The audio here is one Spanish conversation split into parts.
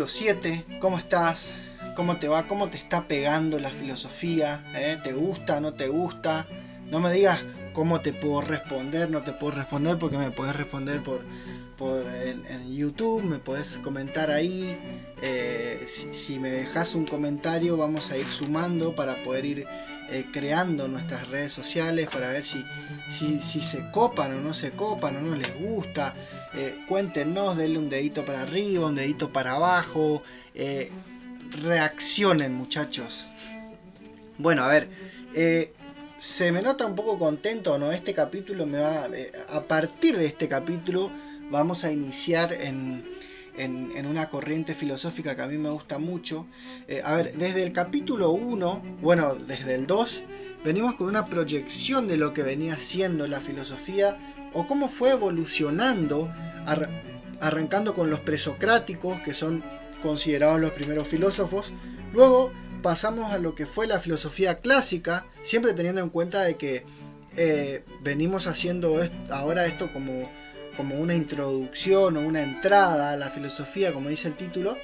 Capítulo 7, ¿cómo estás? ¿Cómo te va? ¿Cómo te está pegando la filosofía? ¿Eh? ¿Te gusta? ¿No te gusta? No me digas cómo te puedo responder, no te puedo responder porque me puedes responder por, por en, YouTube, me puedes comentar ahí. Eh, si, me dejas un comentario vamos a ir sumando para poder ir eh, creando nuestras redes sociales para ver si, si, si, se copan o no se copan o no les gusta. Eh, cuéntenos, denle un dedito para arriba, un dedito para abajo. reaccionen muchachos. Bueno, a ver se me nota un poco contento, ¿no? Este capítulo me va. Eh, a partir de este capítulo vamos a iniciar en, en, una corriente filosófica que a mí me gusta mucho. Eh, a ver, desde el capítulo 1, bueno, desde el 2, venimos con una proyección de lo que venía siendo la filosofía o cómo fue evolucionando, arrancando con los presocráticos, que son considerados los primeros filósofos. Luego pasamos a lo que fue la filosofía clásica, siempre teniendo en cuenta de que eh, venimos haciendo ahora esto como, como una introducción o una entrada a la filosofía, como dice el título.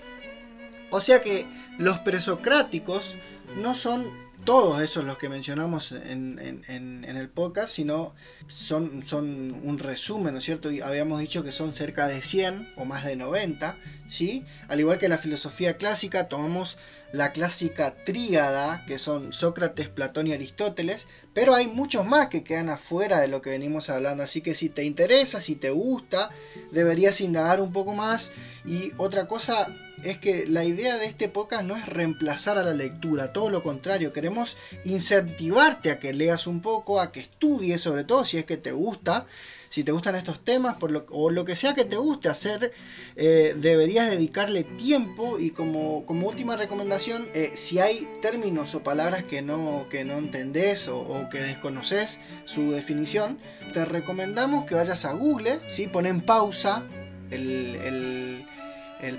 O sea que los presocráticos no son todos esos los que mencionamos en, el podcast, sino son, son un resumen, ¿no es cierto? Y habíamos dicho que son cerca de 100 o más de 90, ¿sí? Al igual que la filosofía clásica, tomamos la clásica tríada, que son Sócrates, Platón y Aristóteles, pero hay muchos más que quedan afuera de lo que venimos hablando, así que si te interesa, si te gusta, deberías indagar un poco más. Y otra cosa es que la idea de este podcast no es reemplazar a la lectura, todo lo contrario, queremos incentivarte a que leas un poco, a que estudies, sobre todo si es que te gusta si te gustan estos temas por lo, o lo que sea que te guste hacer, eh, deberías dedicarle tiempo y como, como última recomendación, eh, si hay términos o palabras que no, que no entendés o, que desconoces su definición, te recomendamos que vayas a Google, ¿sí? pon en pausa el, el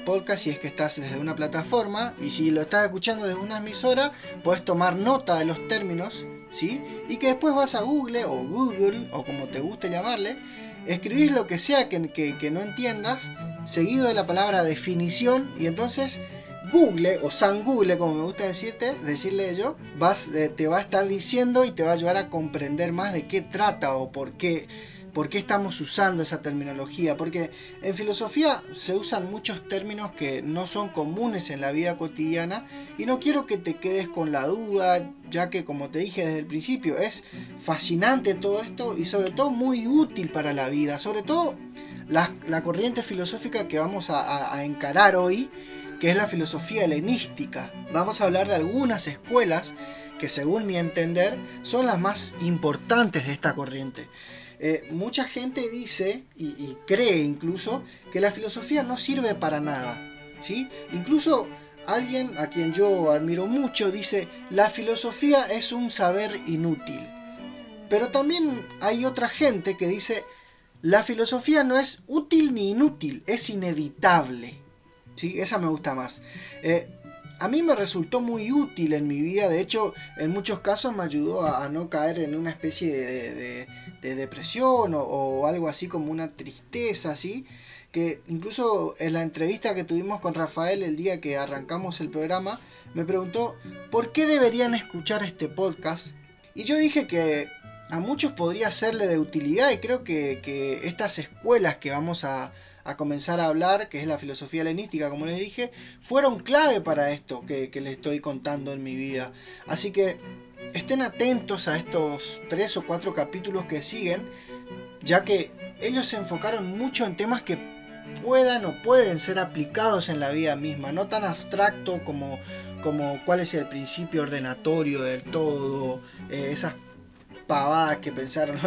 podcast si es que estás desde una plataforma y si lo estás escuchando desde una emisora, puedes tomar nota de los términos y que después vas a Google o Google o como te guste llamarle, escribís lo que sea que, no entiendas, seguido de la palabra definición y entonces Google o San Google, como me gusta decirte, decirle yo, eh, te va a estar diciendo y te va a ayudar a comprender más de qué trata o por qué ¿Por qué estamos usando esa terminología? Porque en filosofía se usan muchos términos que no son comunes en la vida cotidiana y no quiero que te quedes con la duda, ya que como te dije desde el principio, es fascinante todo esto y sobre todo muy útil para la vida, sobre todo la, corriente filosófica que vamos a encarar hoy, que es la filosofía helenística. Vamos a hablar de algunas escuelas que según mi entender son las más importantes de esta corriente. Eh, mucha gente dice y, cree incluso que la filosofía no sirve para nada. ¿sí? Incluso alguien a quien yo admiro mucho dice, la filosofía es un saber inútil. Pero también hay otra gente que dice, la filosofía no es útil ni inútil, es inevitable. ¿Sí? Esa me gusta más. Eh, a mí me resultó muy útil en mi vida, de hecho en muchos casos me ayudó a, no caer en una especie de, depresión o, algo así como una tristeza, así que incluso en la entrevista que tuvimos con Rafael el día que arrancamos el programa, me preguntó por qué deberían escuchar este podcast y yo dije que a muchos podría serle de utilidad y creo que, que estas escuelas que vamos a, a comenzar a hablar, que es la filosofía helenística, como les dije, fueron clave para esto que, les estoy contando en mi vida. Así que estén atentos a estos tres o cuatro capítulos que siguen, ya que ellos se enfocaron mucho en temas que puedan o pueden ser aplicados en la vida misma, no tan abstracto como, como cuál es el principio ordenatorio del todo, eh, esas pavadas que pensaron,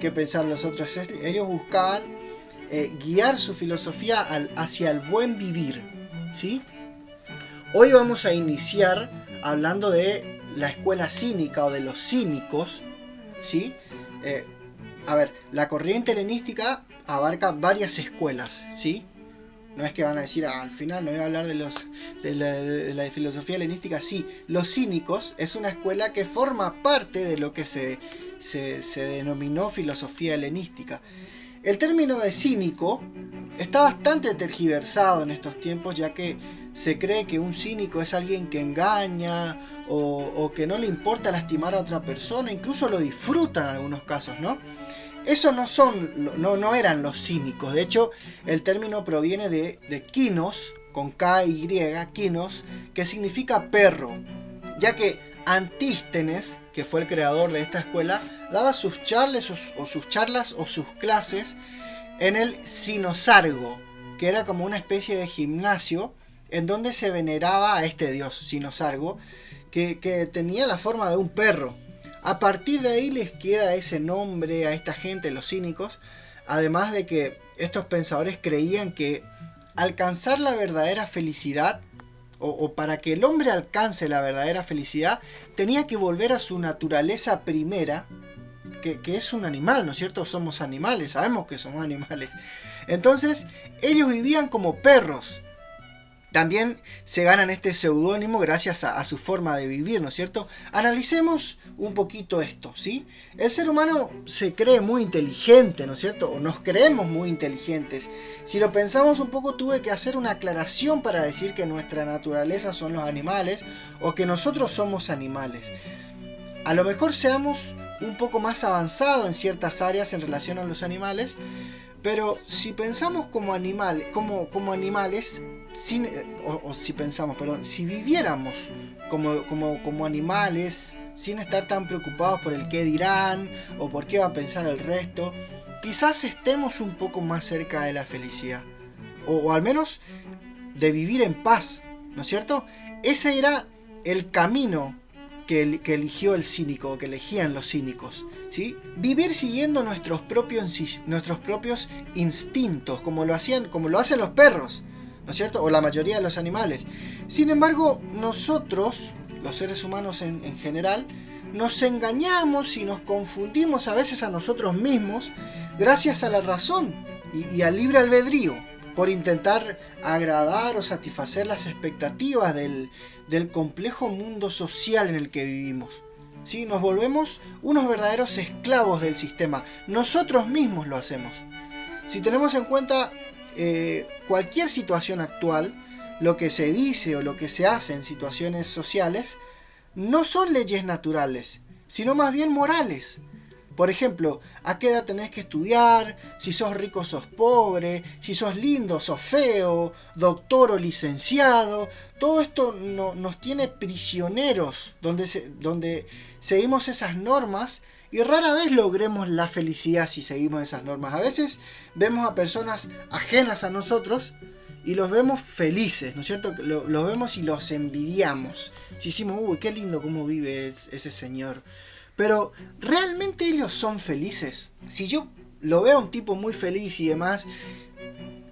que pensaron los otros. Ellos buscaban eh, guiar su filosofía hacia el buen vivir. ¿sí? Hoy vamos a iniciar hablando de la escuela cínica o de los cínicos. ¿sí? Eh, a ver, la corriente helenística abarca varias escuelas. ¿sí? No es que van a decir ah, al final no voy a hablar de los de la, filosofía helenística. Sí, los cínicos es una escuela que forma parte de lo que se, se, se denominó filosofía helenística. El término de cínico está bastante tergiversado en estos tiempos, ya que se cree que un cínico es alguien que engaña o, que no le importa lastimar a otra persona, incluso lo disfruta en algunos casos, ¿no? Esos no son, no, no eran los cínicos. De hecho, el término proviene de, de kinos, con K y kinos, que significa perro. Ya que Antístenes, que fue el creador de esta escuela, daba sus charlas o, sus charlas o sus clases en el Sinosargo, que era como una especie de gimnasio en donde se veneraba a este dios Sinosargo, que, que tenía la forma de un perro. A partir de ahí les queda ese nombre a esta gente, los cínicos, además de que estos pensadores creían que alcanzar la verdadera felicidad, o, para que el hombre alcance la verdadera felicidad, tenía que volver a su naturaleza primera, que, es un animal, ¿no es cierto? Somos animales, sabemos que somos animales. Entonces, ellos vivían como perros, también se ganan este seudónimo gracias a, su forma de vivir, ¿no es cierto? Analicemos un poquito esto, ¿sí? El ser humano se cree muy inteligente, ¿no es cierto? O nos creemos muy inteligentes. Si lo pensamos un poco, tuve que hacer una aclaración para decir que nuestra naturaleza son los animales o que nosotros somos animales. A lo mejor seamos un poco más avanzados en ciertas áreas en relación a los animales, pero si pensamos como, animal, como, como animales, o, si pensamos, perdón, si viviéramos como, como, como animales, sin estar tan preocupados por el qué dirán o por qué va a pensar el resto, quizás estemos un poco más cerca de la felicidad. O, al menos de vivir en paz, ¿no es cierto? Ese era el camino que, eligió el cínico, que elegían los cínicos. Vivir siguiendo nuestros propios, nuestros propios instintos, como lo, hacían, como lo hacen los perros, ¿no es cierto? O la mayoría de los animales. Sin embargo, nosotros, los seres humanos en, general, nos engañamos y nos confundimos a veces a nosotros mismos gracias a la razón y al libre albedrío por intentar agradar o satisfacer las expectativas del, complejo mundo social en el que vivimos. Nos volvemos unos verdaderos esclavos del sistema. Nosotros mismos lo hacemos. Si tenemos en cuenta eh, cualquier situación actual, lo que se dice o lo que se hace en situaciones sociales, no son leyes naturales, sino más bien morales. Por ejemplo, a qué edad tenés que estudiar, si sos rico sos pobre, si sos lindo sos feo, doctor o licenciado. Todo esto nos tiene prisioneros, donde, donde seguimos esas normas y rara vez logremos la felicidad si seguimos esas normas. A veces vemos a personas ajenas a nosotros y los vemos felices, ¿no es cierto? Los vemos y los envidiamos. Si decimos, uy, qué lindo cómo vive ese señor. Pero, ¿realmente ellos son felices? Si yo lo veo a un tipo muy feliz y demás,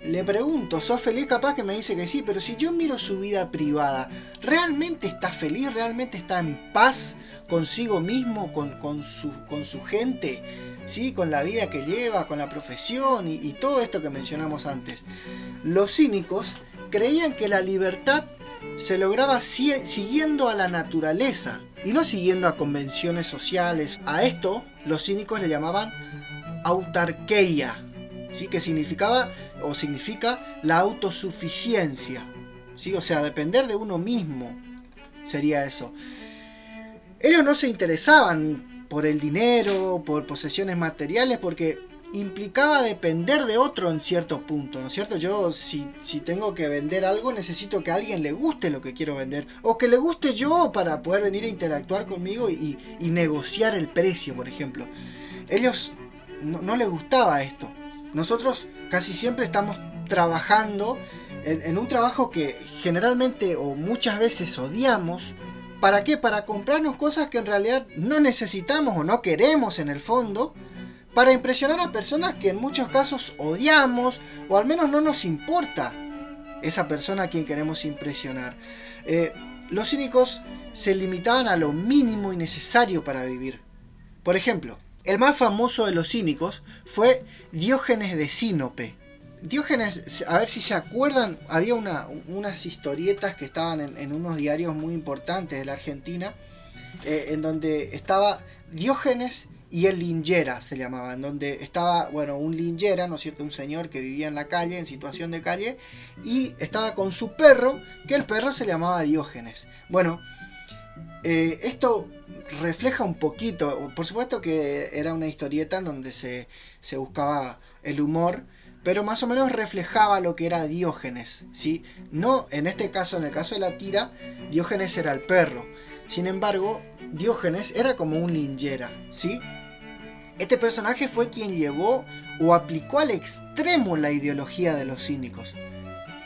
le pregunto, ¿sos feliz? Capaz que me dice que sí, pero si yo miro su vida privada, ¿realmente está feliz? ¿Realmente está en paz? consigo mismo, con, su, con su gente, ¿sí? con la vida que lleva, con la profesión y, todo esto que mencionamos antes. Los cínicos creían que la libertad se lograba siguiendo a la naturaleza y no siguiendo a convenciones sociales. A esto los cínicos le llamaban autarquía, ¿sí? que significaba o significa la autosuficiencia, ¿sí? o sea, depender de uno mismo sería eso. Ellos no se interesaban por el dinero, por posesiones materiales, porque implicaba depender de otro en cierto punto, ¿no es cierto? Yo si, si, tengo que vender algo necesito que a alguien le guste lo que quiero vender o que le guste yo para poder venir a interactuar conmigo y, negociar el precio, por ejemplo. Ellos no, no, les gustaba esto. Nosotros casi siempre estamos trabajando en un trabajo que generalmente o muchas veces odiamos ¿Para qué? Para comprarnos cosas que en realidad no necesitamos o no queremos en el fondo, para impresionar a personas que en muchos casos odiamos o al menos no nos importa esa persona a quien queremos impresionar. Eh, los cínicos se limitaban a lo mínimo y necesario para vivir. Por ejemplo, el más famoso de los cínicos fue Diógenes de Sinope. Diógenes, a ver si se acuerdan, había unas historietas que estaban en, unos diarios muy importantes de la Argentina, eh, en donde estaba Diógenes y el lingera se llamaban, donde estaba, bueno, un lingera, ¿no es cierto? Un señor que vivía en la calle, en situación de calle, y estaba con su perro, que el perro se llamaba Diógenes. Bueno, eh, esto refleja un poquito, por supuesto que era una historieta en donde se, se buscaba el humor, pero más o menos reflejaba lo que era Diógenes, ¿sí? No, en este caso, en el caso de la tira, Diógenes era el perro. Sin embargo, Diógenes era como un lingera, ¿sí? Este personaje fue quien llevó o aplicó al extremo la ideología de los cínicos.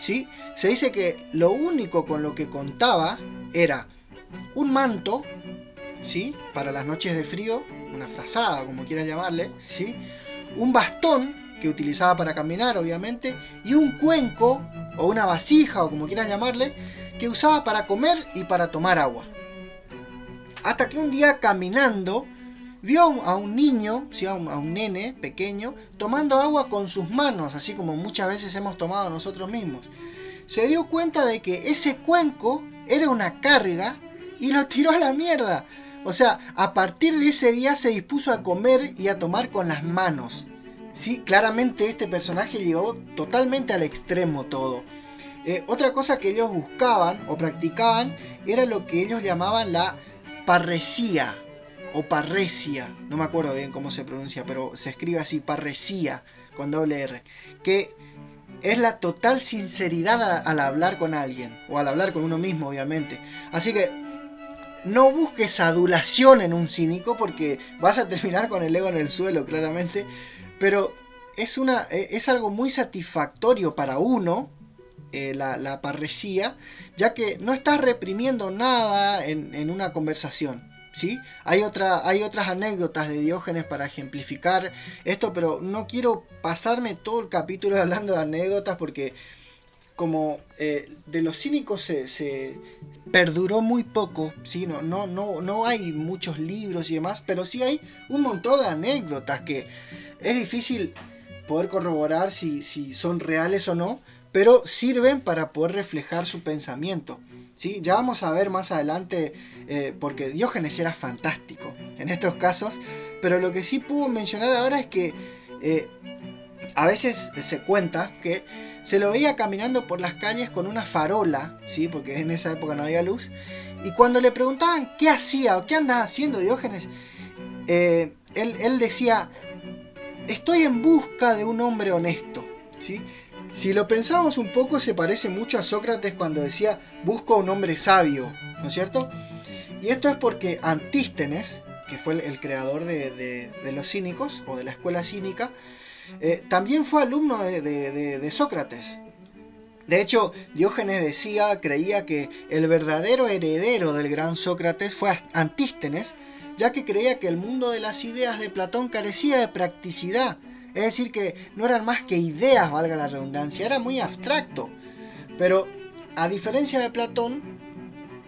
¿Sí? Se dice que lo único con lo que contaba era un manto, ¿sí? Para las noches de frío, una frazada, como quieras llamarle, ¿sí? Un bastón que utilizaba para caminar, obviamente, y un cuenco o una vasija, o como quieras llamarle, que usaba para comer y para tomar agua. Hasta que un día caminando, vio a un niño, ¿sí? a, un, nene pequeño, tomando agua con sus manos, así como muchas veces hemos tomado nosotros mismos. Se dio cuenta de que ese cuenco era una carga y lo tiró a la mierda. O sea, a partir de ese día se dispuso a comer y a tomar con las manos. Sí, claramente este personaje llevó totalmente al extremo todo. Eh, otra cosa que ellos buscaban o practicaban era lo que ellos llamaban la parresía o parresia, no me acuerdo bien cómo se pronuncia, pero se escribe así, parresía con doble R, que es la total sinceridad al hablar con alguien, o al hablar con uno mismo, obviamente. Así que no busques adulación en un cínico porque vas a terminar con el ego en el suelo, claramente, pero es, una, e, es algo muy satisfactorio para uno, eh, la, parresía, ya que no estás reprimiendo nada en, en una conversación. Hay, otra, hay otras anécdotas de Diógenes para ejemplificar esto, pero no quiero pasarme todo el capítulo hablando de anécdotas porque como eh, de los cínicos se, perduró muy poco, no, hay muchos libros y demás, pero sí hay un montón de anécdotas que es difícil poder corroborar si, son reales o no, pero sirven para poder reflejar su pensamiento. Ya vamos a ver más adelante, eh, porque Diógenes era fantástico en estos casos, pero lo que sí puedo mencionar ahora es que eh, a veces se cuenta que se lo veía caminando por las calles con una farola, ¿sí? porque en esa época no había luz, y cuando le preguntaban qué hacía o qué andaba haciendo Diógenes, eh, él, decía, estoy en busca de un hombre honesto. ¿sí? Si lo pensamos un poco, se parece mucho a Sócrates cuando decía, busco a un hombre sabio, ¿no es cierto? Y esto es porque Antístenes, que fue el, creador de, los cínicos, o de la escuela cínica, eh, también fue alumno de, Sócrates. De hecho, Diógenes decía, creía que el verdadero heredero del gran Sócrates fue Antístenes, ya que creía que el mundo de las ideas de Platón carecía de practicidad es decir, que no eran más que ideas, valga la redundancia, era muy abstracto. Pero a diferencia de Platón,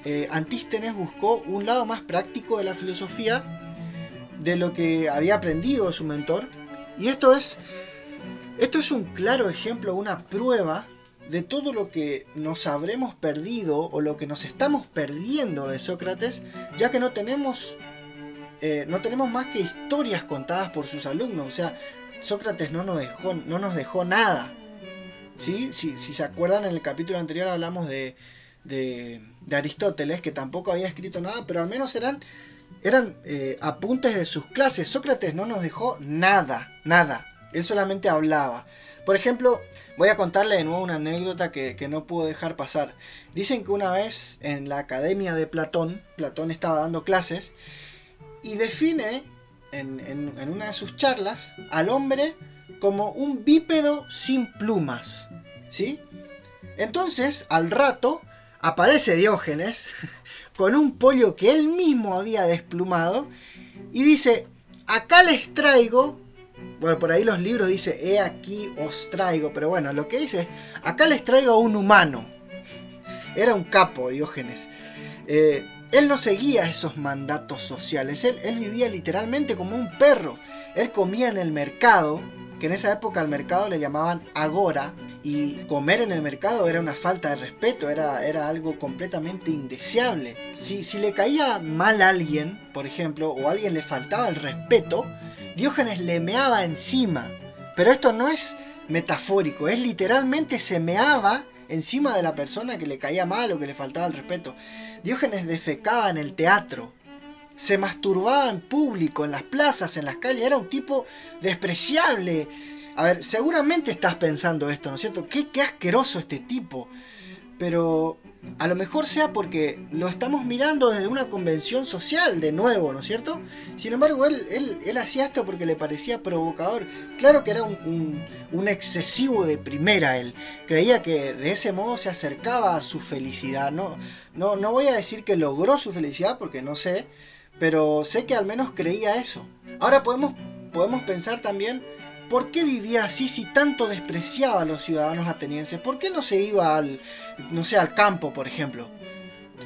eh, Antístenes buscó un lado más práctico de la filosofía de lo que había aprendido su mentor. Y esto es, esto es un claro ejemplo, una prueba de todo lo que nos habremos perdido o lo que nos estamos perdiendo de Sócrates, ya que no tenemos, eh, no tenemos más que historias contadas por sus alumnos. O sea, Sócrates no nos dejó, no nos dejó nada. ¿Sí? Si, se acuerdan, en el capítulo anterior hablamos de, de, Aristóteles, que tampoco había escrito nada, pero al menos eran, eran eh, apuntes de sus clases. Sócrates no nos dejó nada, nada. Él solamente hablaba. Por ejemplo, voy a contarle de nuevo una anécdota que, que, no puedo dejar pasar. Dicen que una vez en la academia de Platón, Platón estaba dando clases y define en, una de sus charlas al hombre como un bípedo sin plumas. ¿Sí? Entonces, al rato, aparece Diógenes con un pollo que él mismo había desplumado y dice, acá les traigo, bueno, por ahí los libros dice, he aquí os traigo, pero bueno, lo que dice es, acá les traigo a un humano. Era un capo, Diógenes. Eh, él no seguía esos mandatos sociales, él, él vivía literalmente como un perro. Él comía en el mercado, que en esa época al mercado le llamaban agora, y comer en el mercado era una falta de respeto, era, era algo completamente indeseable. Si, si le caía mal a alguien, por ejemplo, o a alguien le faltaba el respeto, Diógenes le meaba encima. Pero esto no es metafórico, es literalmente se meaba encima de la persona que le caía mal o que le faltaba el respeto. Diógenes defecaba en el teatro, se masturbaba en público, en las plazas, en las calles, era un tipo despreciable. A ver, seguramente estás pensando esto, ¿no es cierto? Qué, qué asqueroso este tipo. Pero a lo mejor sea porque lo estamos mirando desde una convención social de nuevo, ¿no es cierto? Sin embargo, él, él, hacía esto porque le parecía provocador. Claro que era un, un, excesivo de primera él. Creía que de ese modo se acercaba a su felicidad. No, no, no voy a decir que logró su felicidad porque no sé, pero sé que al menos creía eso. Ahora podemos, podemos pensar también ¿Por qué vivía así si tanto despreciaba a los ciudadanos atenienses? ¿Por qué no se iba al, no sé, al campo, por ejemplo?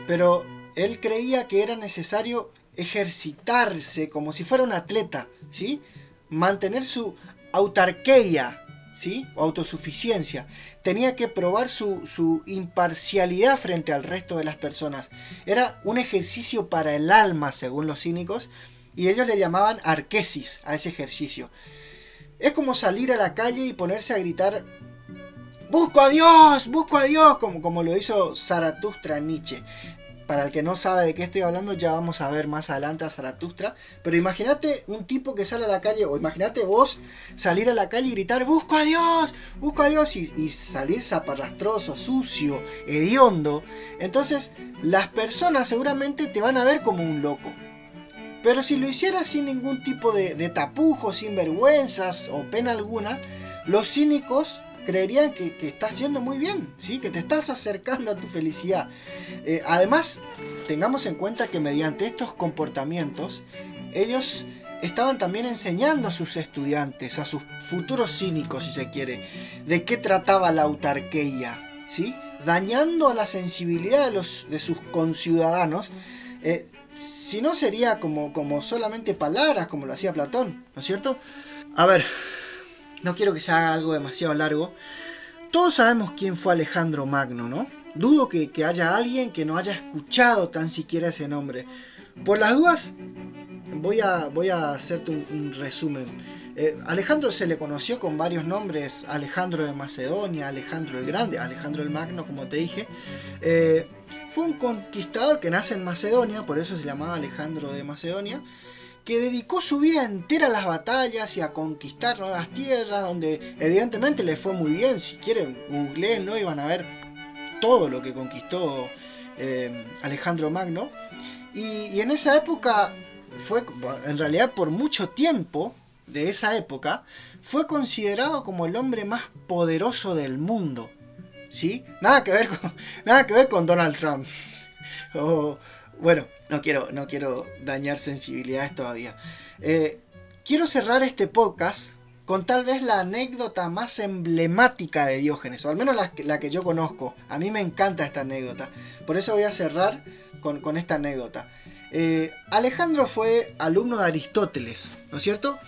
Pero él creía que era necesario ejercitarse como si fuera un atleta, ¿sí? Mantener su autarquía, ¿sí? O autosuficiencia. Tenía que probar su, su, imparcialidad frente al resto de las personas. Era un ejercicio para el alma, según los cínicos, y ellos le llamaban arquesis a ese ejercicio. Es como salir a la calle y ponerse a gritar, ¡Busco a Dios! ¡Busco a Dios! Como, como lo hizo Zaratustra Nietzsche. Para el que no sabe de qué estoy hablando, ya vamos a ver más adelante a Zaratustra. Pero imagínate un tipo que sale a la calle, o imagínate vos salir a la calle y gritar, ¡Busco a Dios! ¡Busco a Dios! Y, y salir zaparrastroso, sucio, hediondo. Entonces, las personas seguramente te van a ver como un loco. Pero si lo hicieras sin ningún tipo de, de tapujo, sin vergüenzas o pena alguna, los cínicos creerían que, estás yendo muy bien, ¿sí? que te estás acercando a tu felicidad. Eh, además, tengamos en cuenta que mediante estos comportamientos, ellos estaban también enseñando a sus estudiantes, a sus futuros cínicos, si se quiere, de qué trataba la autarquía, ¿sí? dañando a la sensibilidad de, los, de sus conciudadanos, eh, si no sería como, como solamente palabras, como lo hacía Platón, ¿no es cierto? A ver, no quiero que se haga algo demasiado largo. Todos sabemos quién fue Alejandro Magno, ¿no? Dudo que, haya alguien que no haya escuchado tan siquiera ese nombre. Por las dudas, voy a, voy a hacerte un, resumen. Eh, Alejandro se le conoció con varios nombres, Alejandro de Macedonia, Alejandro el Grande, Alejandro el Magno, como te dije. Eh, fue un conquistador que nace en Macedonia, por eso se llamaba Alejandro de Macedonia, que dedicó su vida entera a las batallas y a conquistar nuevas tierras, donde evidentemente le fue muy bien. Si quieren, googleenlo y van a ver todo lo que conquistó eh, Alejandro Magno. Y, en esa época fue, en realidad por mucho tiempo de esa época, fue considerado como el hombre más poderoso del mundo. ¿Sí? Nada que ver con, nada que ver con Donald Trump. bueno, no quiero, no quiero dañar sensibilidades todavía. Eh, quiero cerrar este podcast con tal vez la anécdota más emblemática de Diógenes, o al menos la, que yo conozco. A mí me encanta esta anécdota. Por eso voy a cerrar con, esta anécdota. Eh, Alejandro fue alumno de Aristóteles, ¿no es cierto?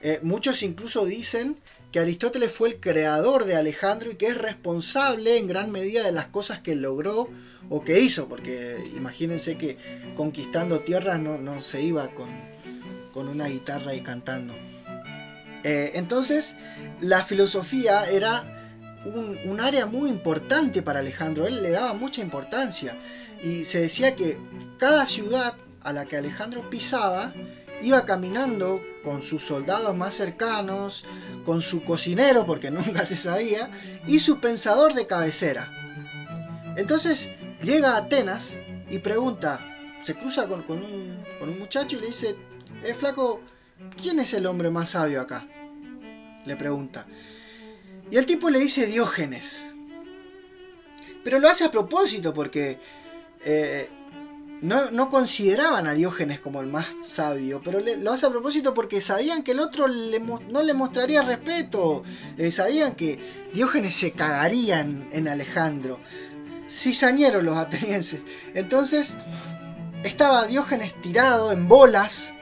Eh, muchos incluso dicen que Aristóteles fue el creador de Alejandro y que es responsable en gran medida de las cosas que logró o que hizo, porque imagínense que conquistando tierras no, se iba con, una guitarra y cantando. Eh, entonces, la filosofía era un, área muy importante para Alejandro, él le daba mucha importancia y se decía que cada ciudad a la que Alejandro pisaba iba caminando con sus soldados más cercanos, con su cocinero, porque nunca se sabía, y su pensador de cabecera. Entonces llega a Atenas y pregunta, se cruza con, un, muchacho y le dice, eh, flaco, ¿quién es el hombre más sabio acá? Le pregunta. Y el tipo le dice Diógenes. Pero lo hace a propósito porque eh, no, consideraban a Diógenes como el más sabio, pero lo hace a propósito porque sabían que el otro no le mostraría respeto, eh, sabían que Diógenes se cagaría en, Alejandro. Cizañeros los atenienses. Entonces estaba Diógenes tirado en bolas,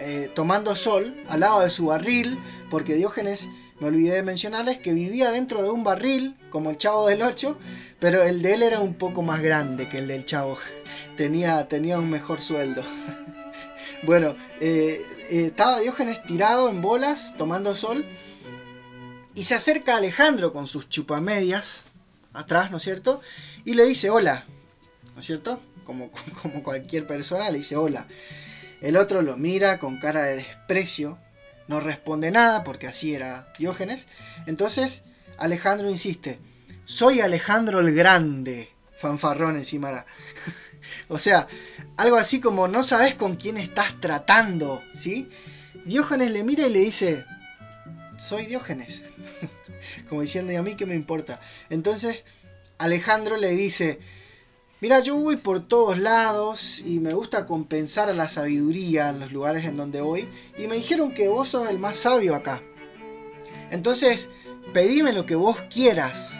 eh, tomando sol, al lado de su barril, porque Diógenes me olvidé de mencionarles que vivía dentro de un barril, como el chavo del 8, pero el de él era un poco más grande que el del chavo. Tenía, un mejor sueldo. bueno, eh, eh, estaba Diógenes tirado en bolas, tomando sol, y se acerca Alejandro con sus chupamedias, atrás, ¿no es cierto? Y le dice hola, ¿no es cierto? Como, como cualquier persona le dice hola. El otro lo mira con cara de desprecio, no responde nada porque así era Diógenes. Entonces Alejandro insiste, soy Alejandro el Grande, fanfarrón encima. o sea, algo así como no sabes con quién estás tratando, ¿sí? Diógenes le mira y le dice, soy Diógenes. como diciendo, ¿y a mí qué me importa? Entonces Alejandro le dice, Mira, yo voy por todos lados y me gusta compensar a la sabiduría en los lugares en donde voy. Y me dijeron que vos sos el más sabio acá. Entonces, pedime lo que vos quieras.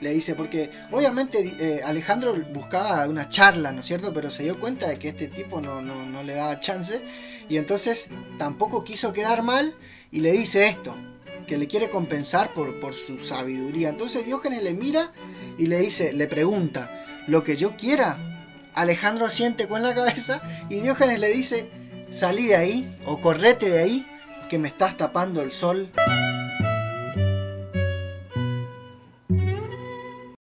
Le dice, porque obviamente eh, Alejandro buscaba una charla, ¿no es cierto? Pero se dio cuenta de que este tipo no, no le daba chance. Y entonces tampoco quiso quedar mal y le dice esto, que le quiere compensar por, por su sabiduría. Entonces Diógenes le mira y le dice, le pregunta, lo que yo quiera. Alejandro asiente con la cabeza y Diógenes le dice, salí de ahí o correte de ahí, que me estás tapando el sol.